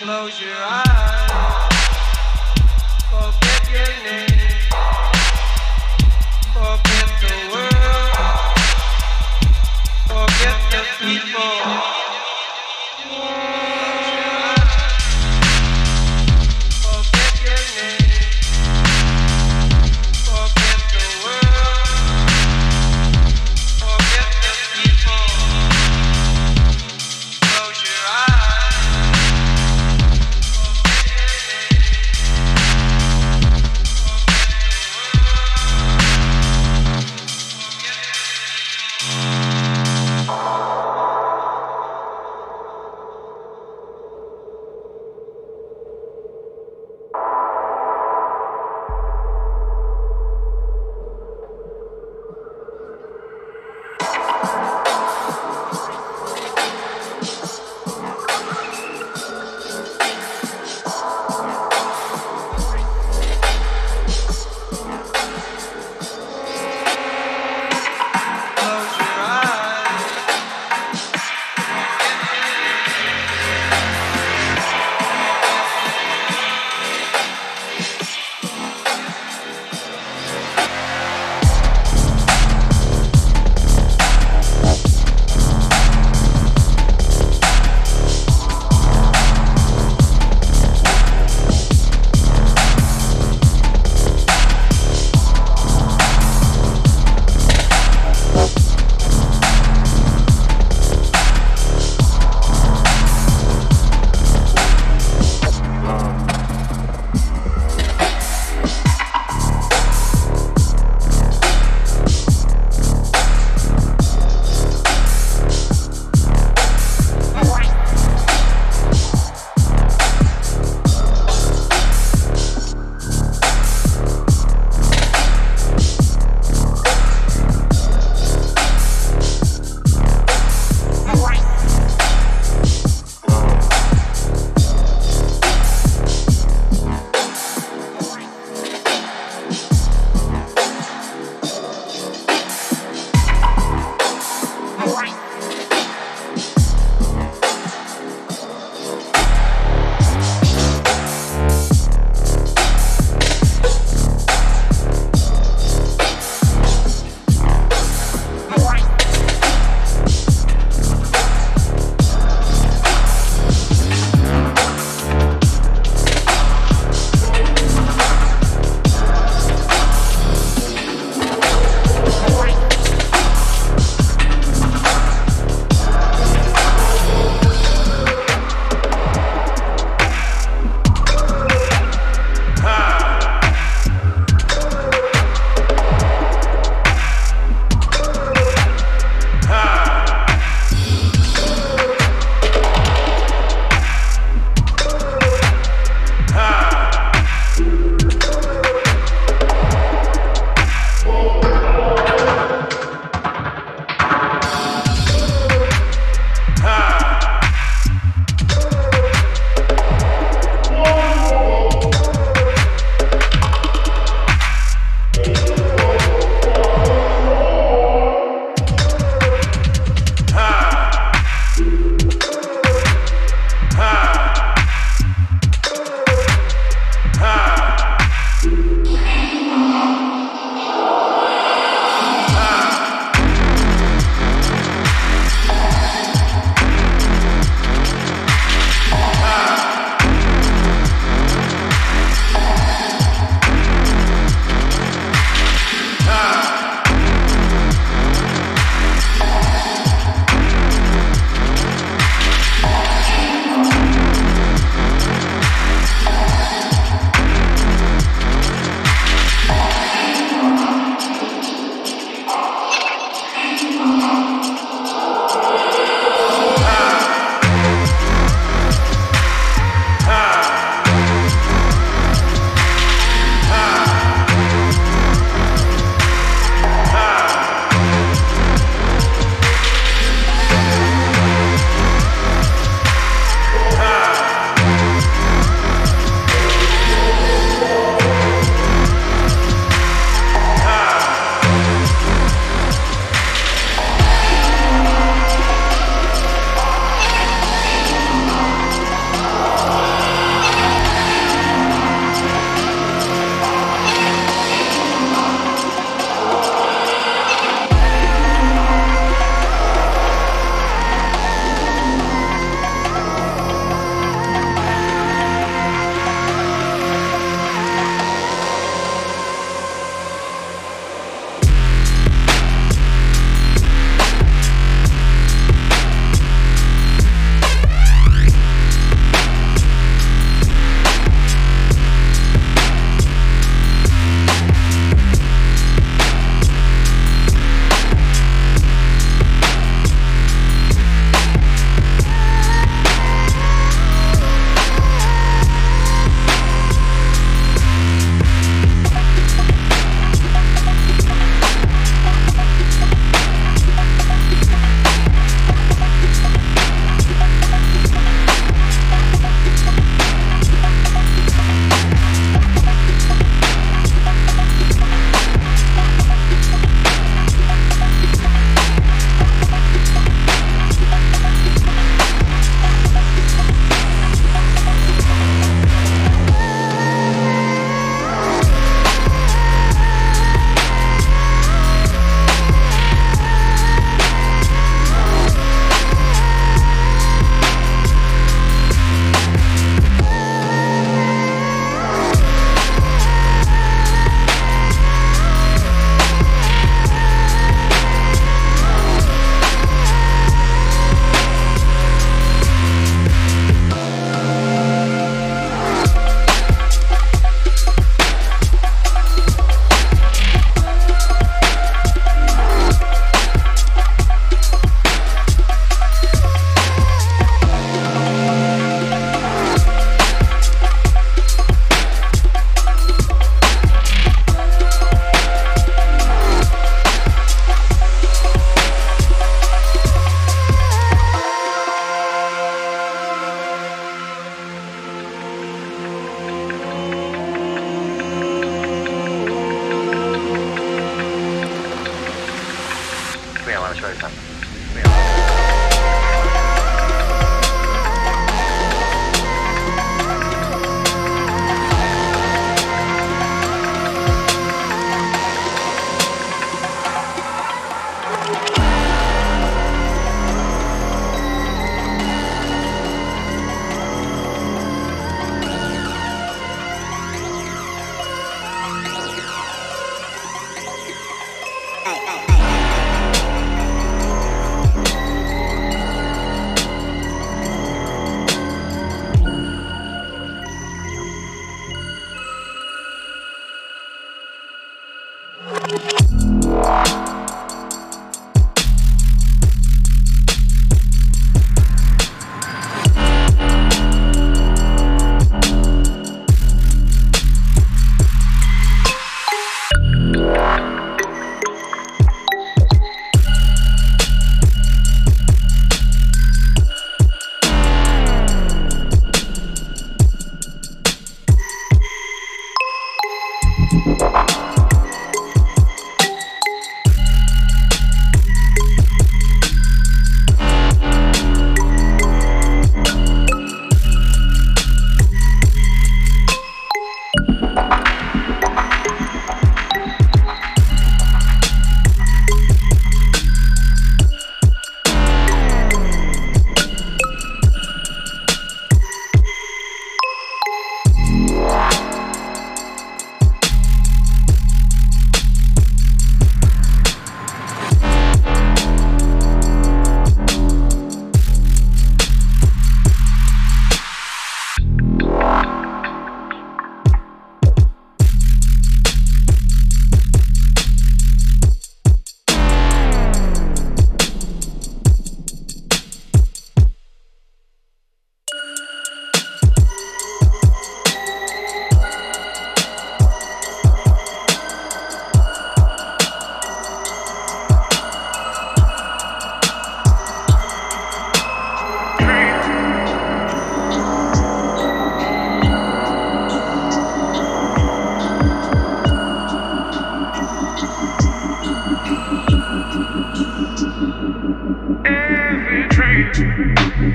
Close your eyes. Forget your name. Forget the world. Forget the people.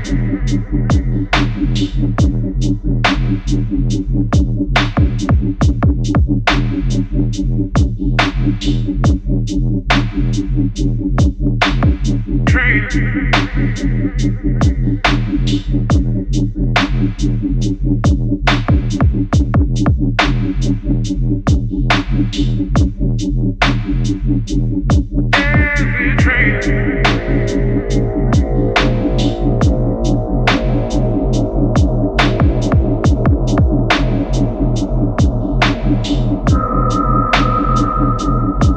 Thank you. Every train. Thank you.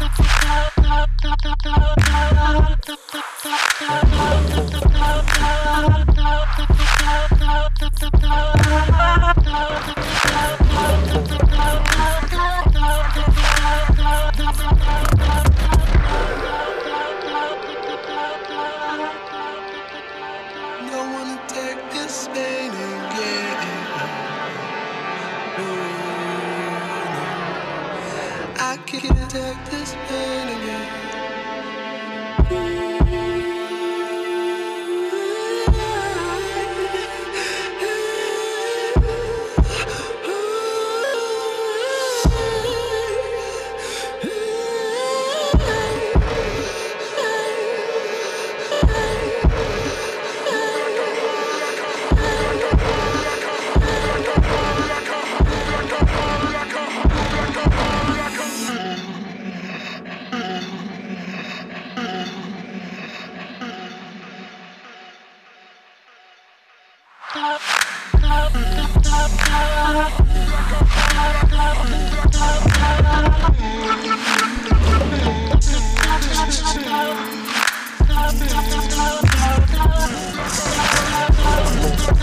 Thank you.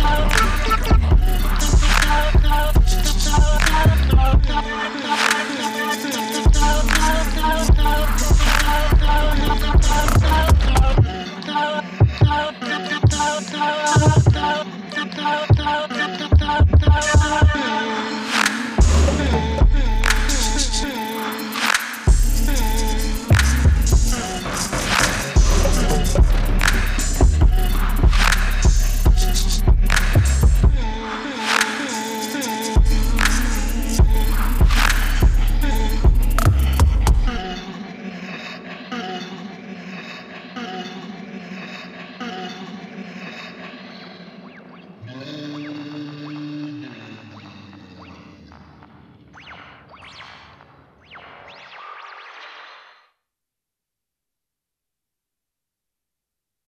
Thank